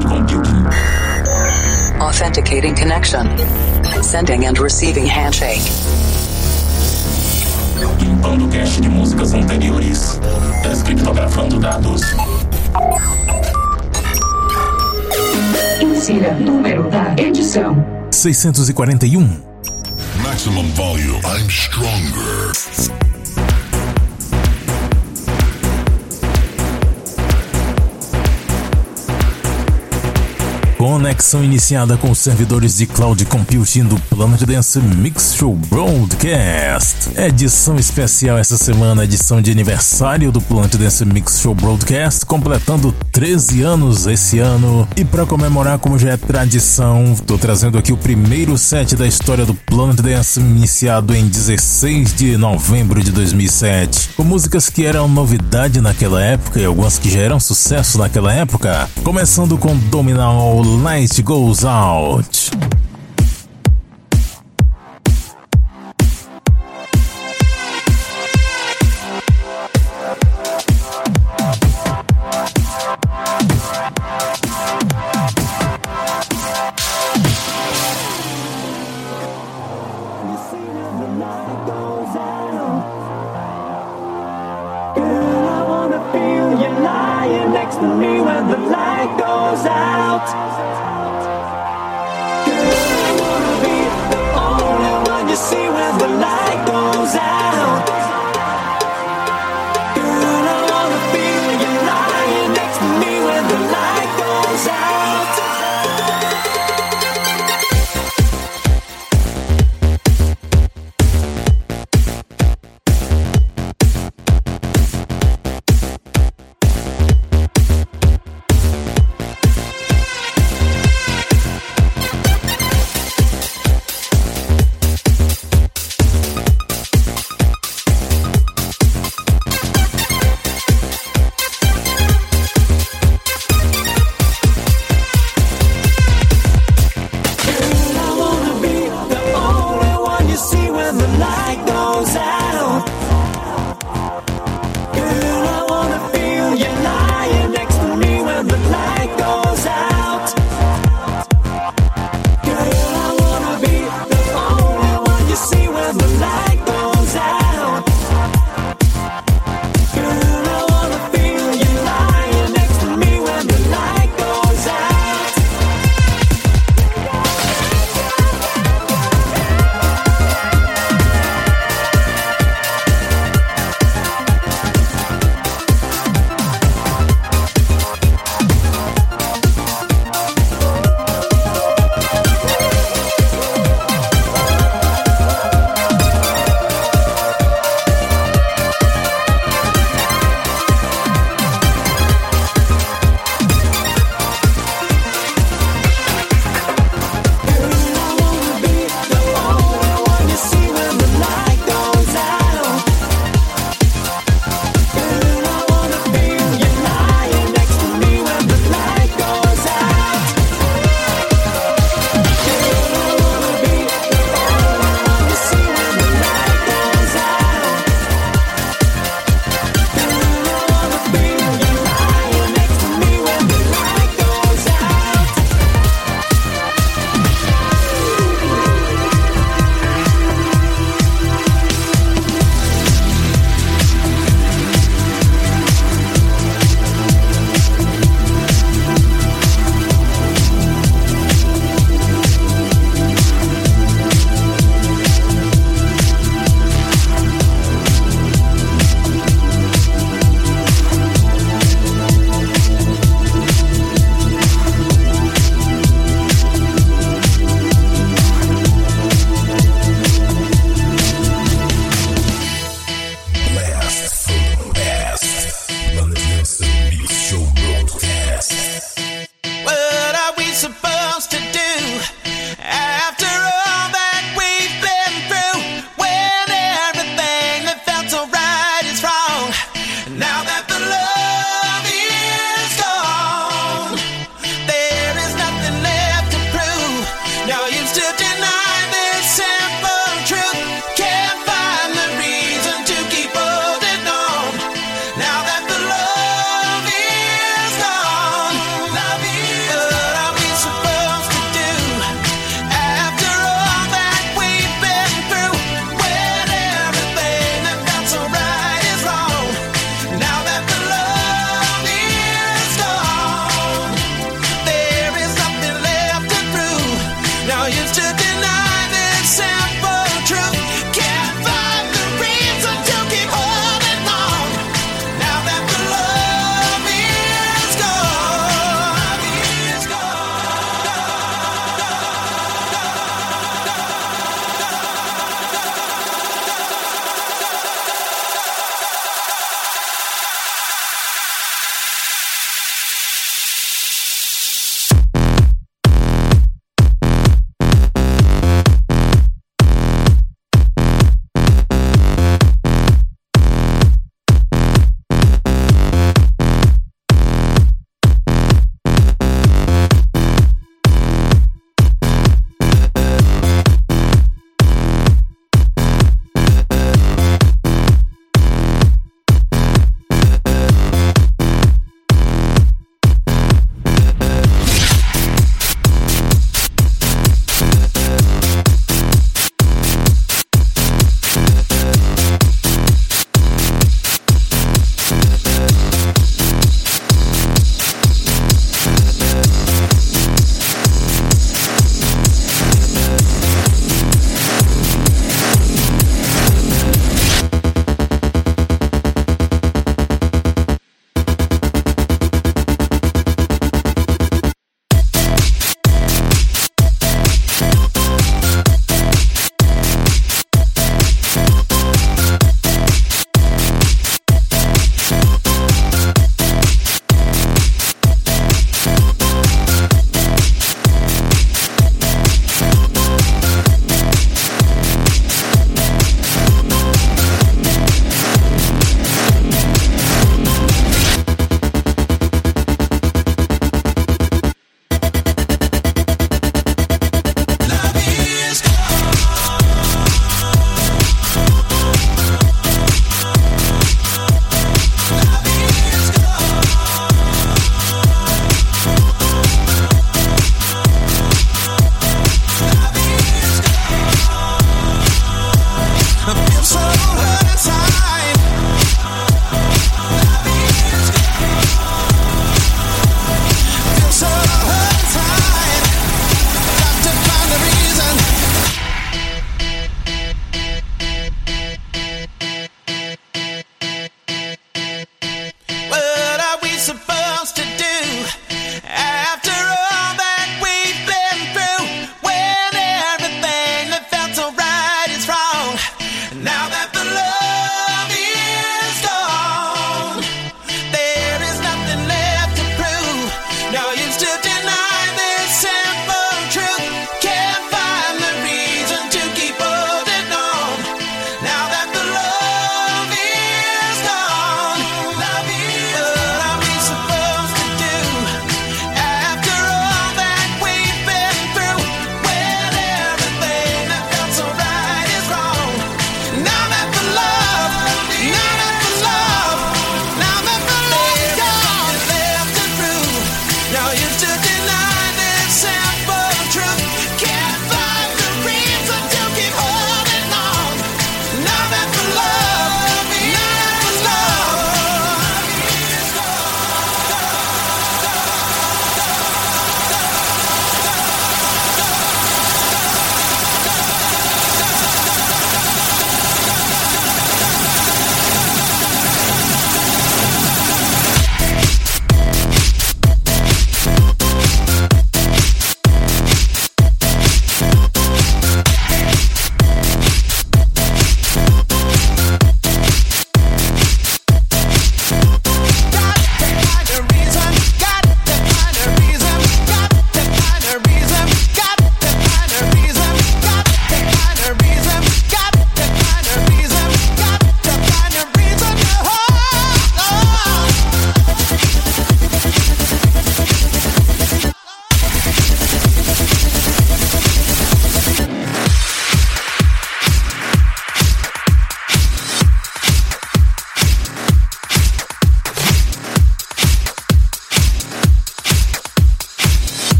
cloud computing. Authenticating connection. Sending and receiving handshake. Limpando cache de músicas anteriores. Descriptografando dados. Insira número da edição. 641. Maximum volume. I'm stronger. Conexão iniciada com os servidores de cloud computing do Planet Dance Mix Show Broadcast. Edição especial essa semana, edição de aniversário do Planet Dance Mix Show Broadcast, completando 13 anos esse ano. E para comemorar, como já é tradição, tô trazendo aqui o primeiro set da história do Planet Dance, iniciado em 16 de novembro de 2007, com músicas que eram novidade naquela época e algumas que já eram sucesso naquela época. Começando com Dominal light goes out.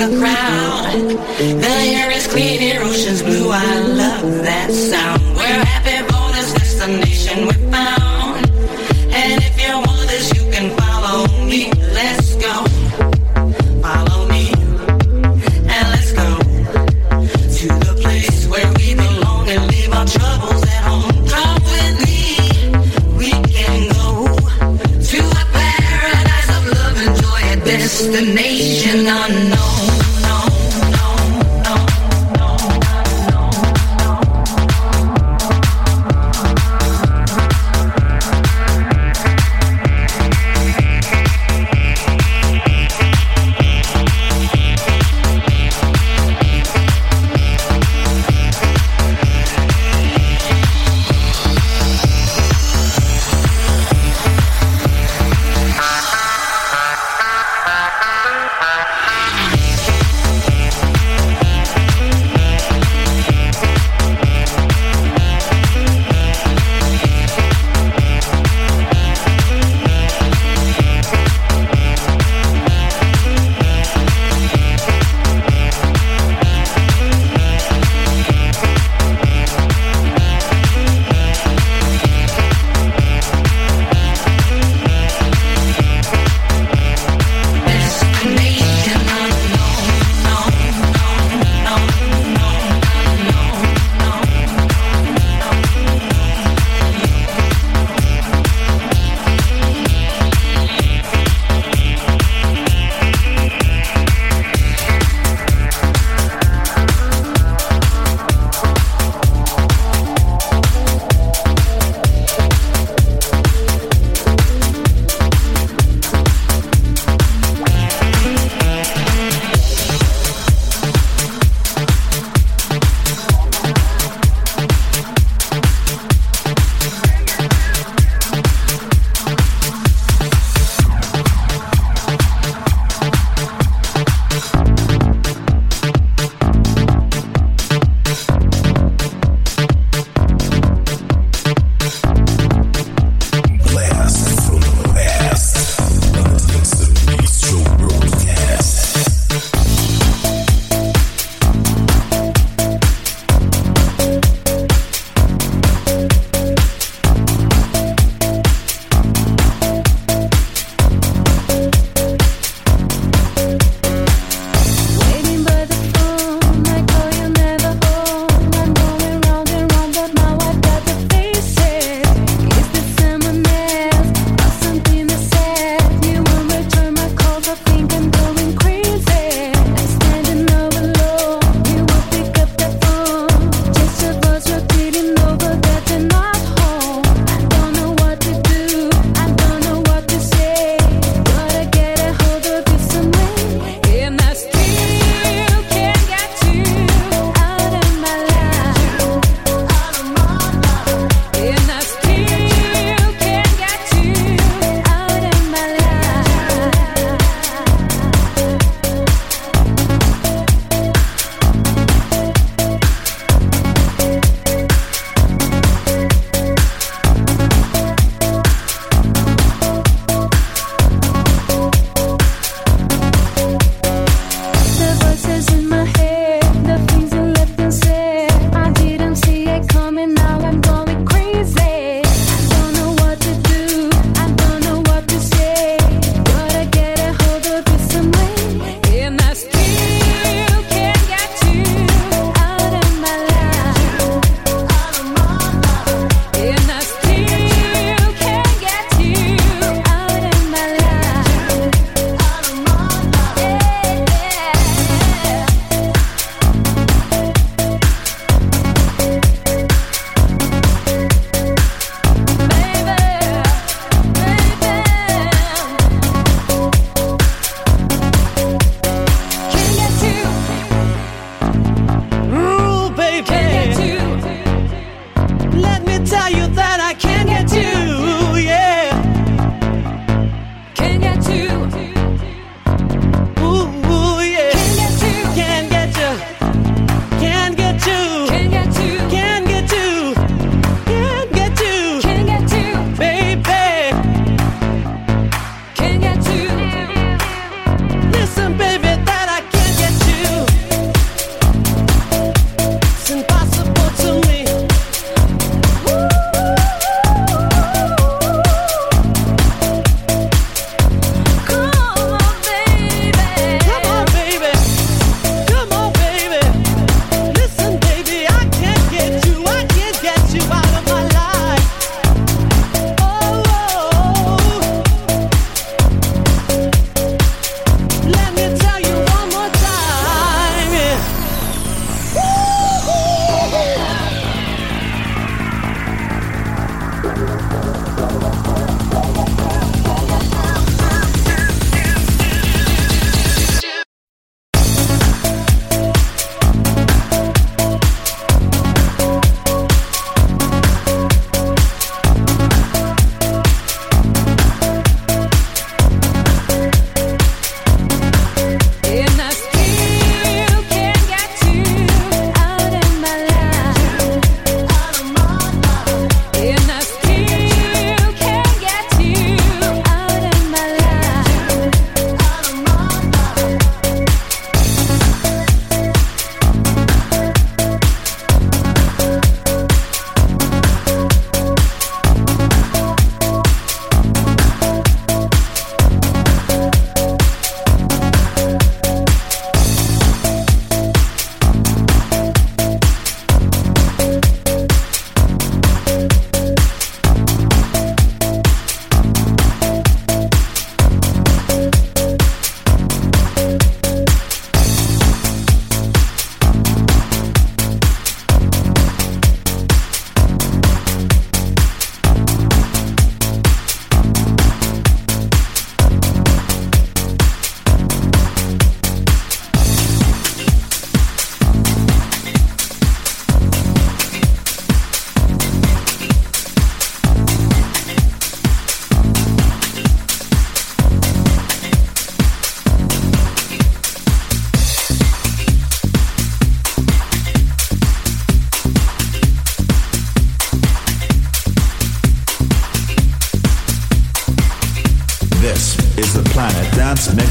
The crowd. The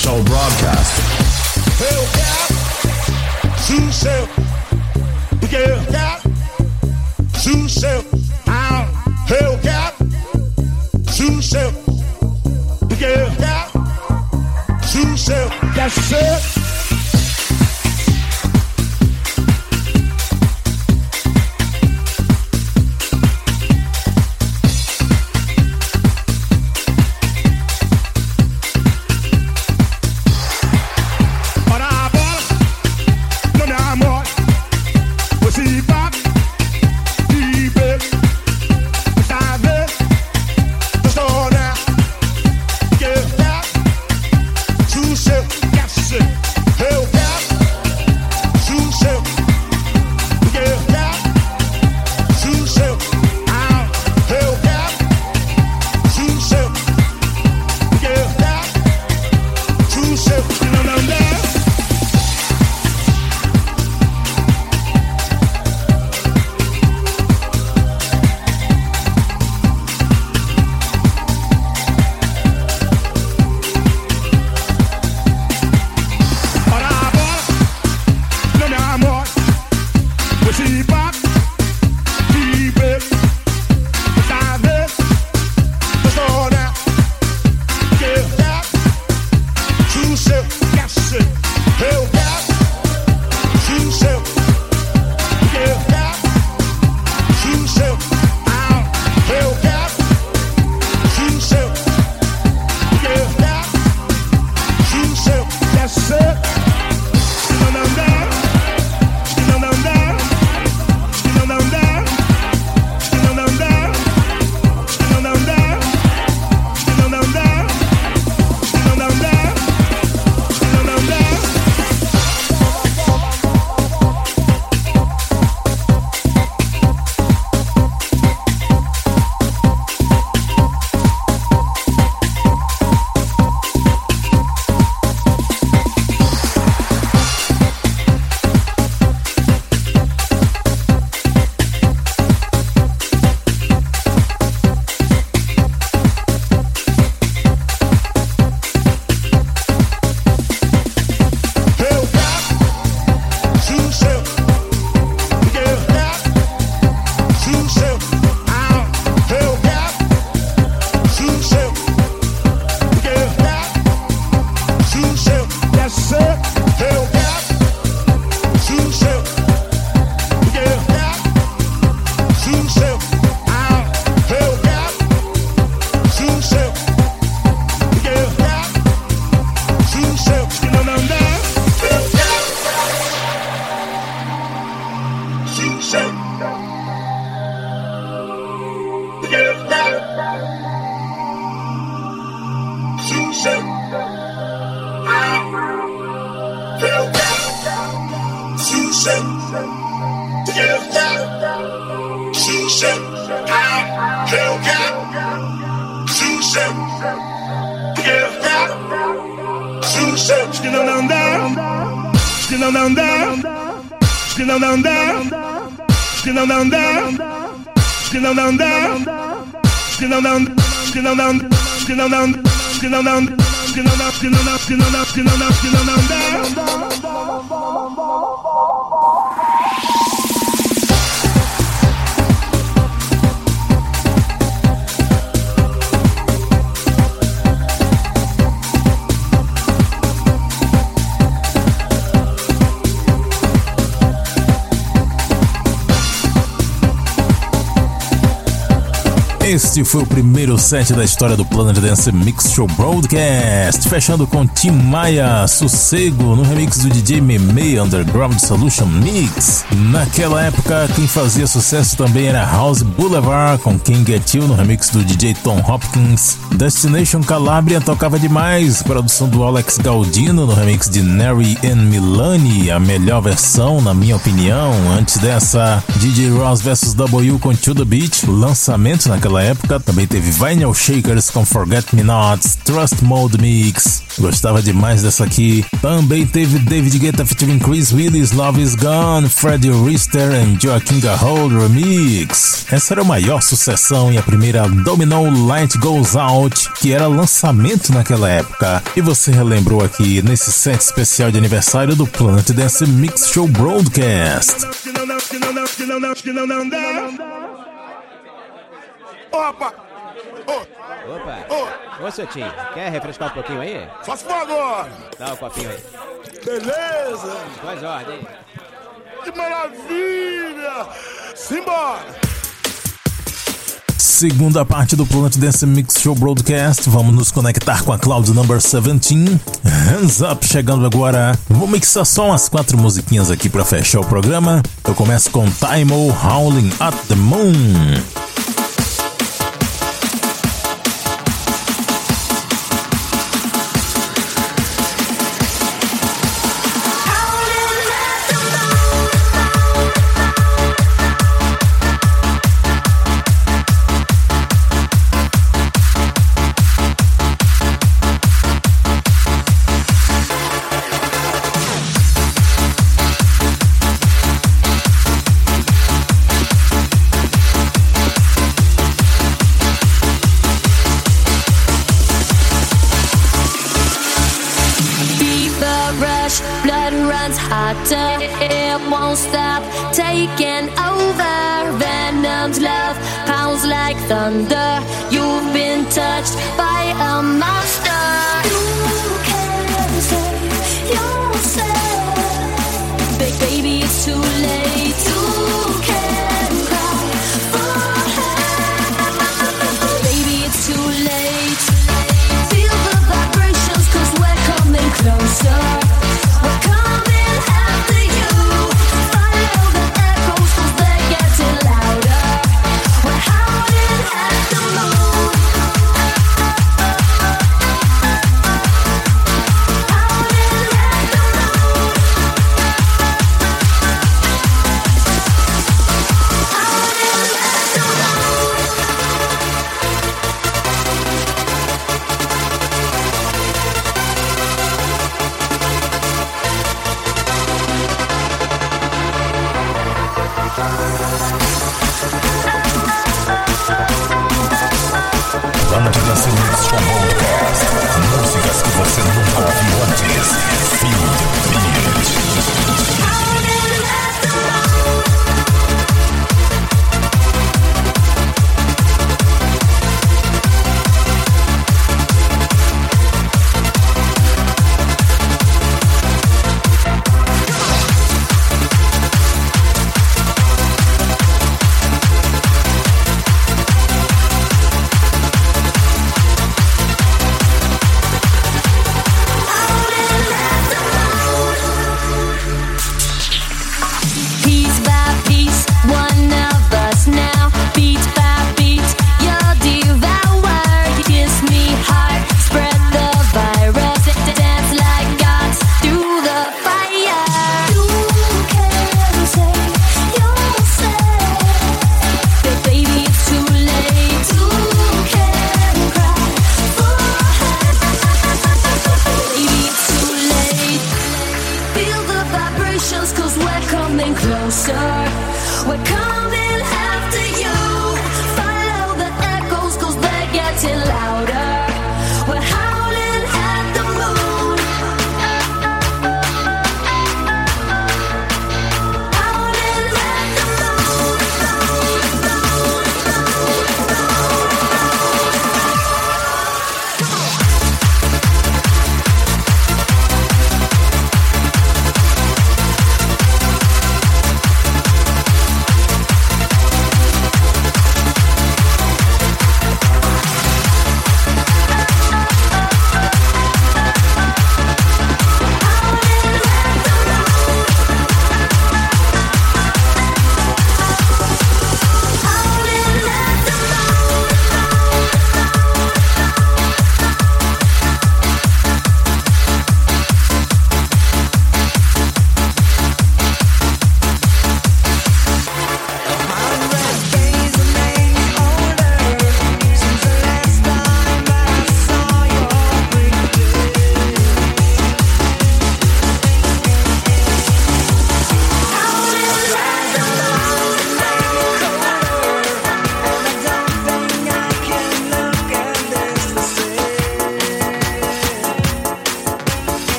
Show broadcast. Still down down there. Still down down. Still down down. Still down down. Still down down. Still down down. Still down down. Still down down. Still down down. Still down down there. Este foi o primeiro set da história do Planet Dance Mix Show Broadcast, fechando com Tim Maia, Sossego, no remix do DJ Meme Underground Solution Mix. Naquela época, quem fazia sucesso também era House Boulevard, com King Get You, no remix do DJ Tom Hopkins. Destination Calabria tocava demais, produção do Alex Galdino, no remix de Neri and Milani, a melhor versão, na minha opinião. Antes dessa, DJ Ross vs W com To The Beat, lançamento naquela época. Também teve Vinyl Shakers com Forget Me Nots, Trust Mode Mix. Gostava demais dessa aqui. Também teve David Guetta featuring Chris Willis, Love Is Gone, Freddie Rister e Joaquin Garhold Remix. Essa era a maior sucessão e a primeira Domino Light Goes Out, que era lançamento naquela época. E você relembrou aqui nesse set especial de aniversário do Planet Dance Mix Show Broadcast. Opa! Opa! Ô, seu tio, quer refrescar um pouquinho aí? Só se for agora! Dá o um copinho aí. Beleza! Faz ordem. Que maravilha! Simbora! Segunda parte do Planet Dance Mix Show Broadcast. Vamos nos conectar com a Cloud Number 17. Hands Up chegando agora. Vou mixar só umas quatro musiquinhas aqui para fechar o programa. Eu começo com Time O Howling at the Moon.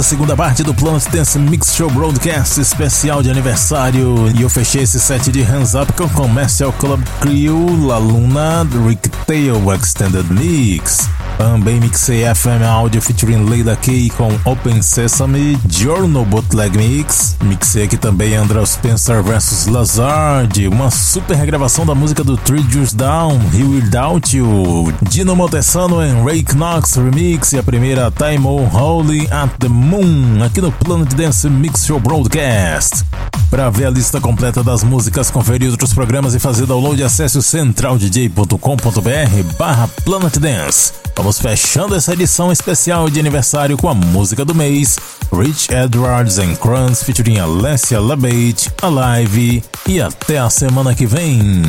A segunda parte do Planet Dance Mix Show Broadcast especial de aniversário. E eu fechei esse set de Hands Up com Commercial Club Crew, La Luna, Rick Tail Extended Mix. Também mixei FM Audio featuring Leila Kay com Open Sesame, Journal Bootleg Mix. Mixei aqui também Andrew Spencer vs Lazard, uma super regravação da música do Three Years Down, He Will Doubt You. Dino Montesano em Ray Knox Remix e a primeira Time O Holy at the Moon, aqui no Planet Dance Mix Show Broadcast. Para ver a lista completa das músicas, conferir outros programas e fazer download, acesse o centraldj.com.br barra Planet Dance. Vamos fechando essa edição especial de aniversário com a música do mês, Rich Edwards and Kranz featuring Alessia Labate, Alive e até a semana que vem.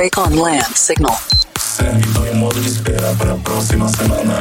Wake on Land Signal. Segue todo modo de esperar para a próxima semana.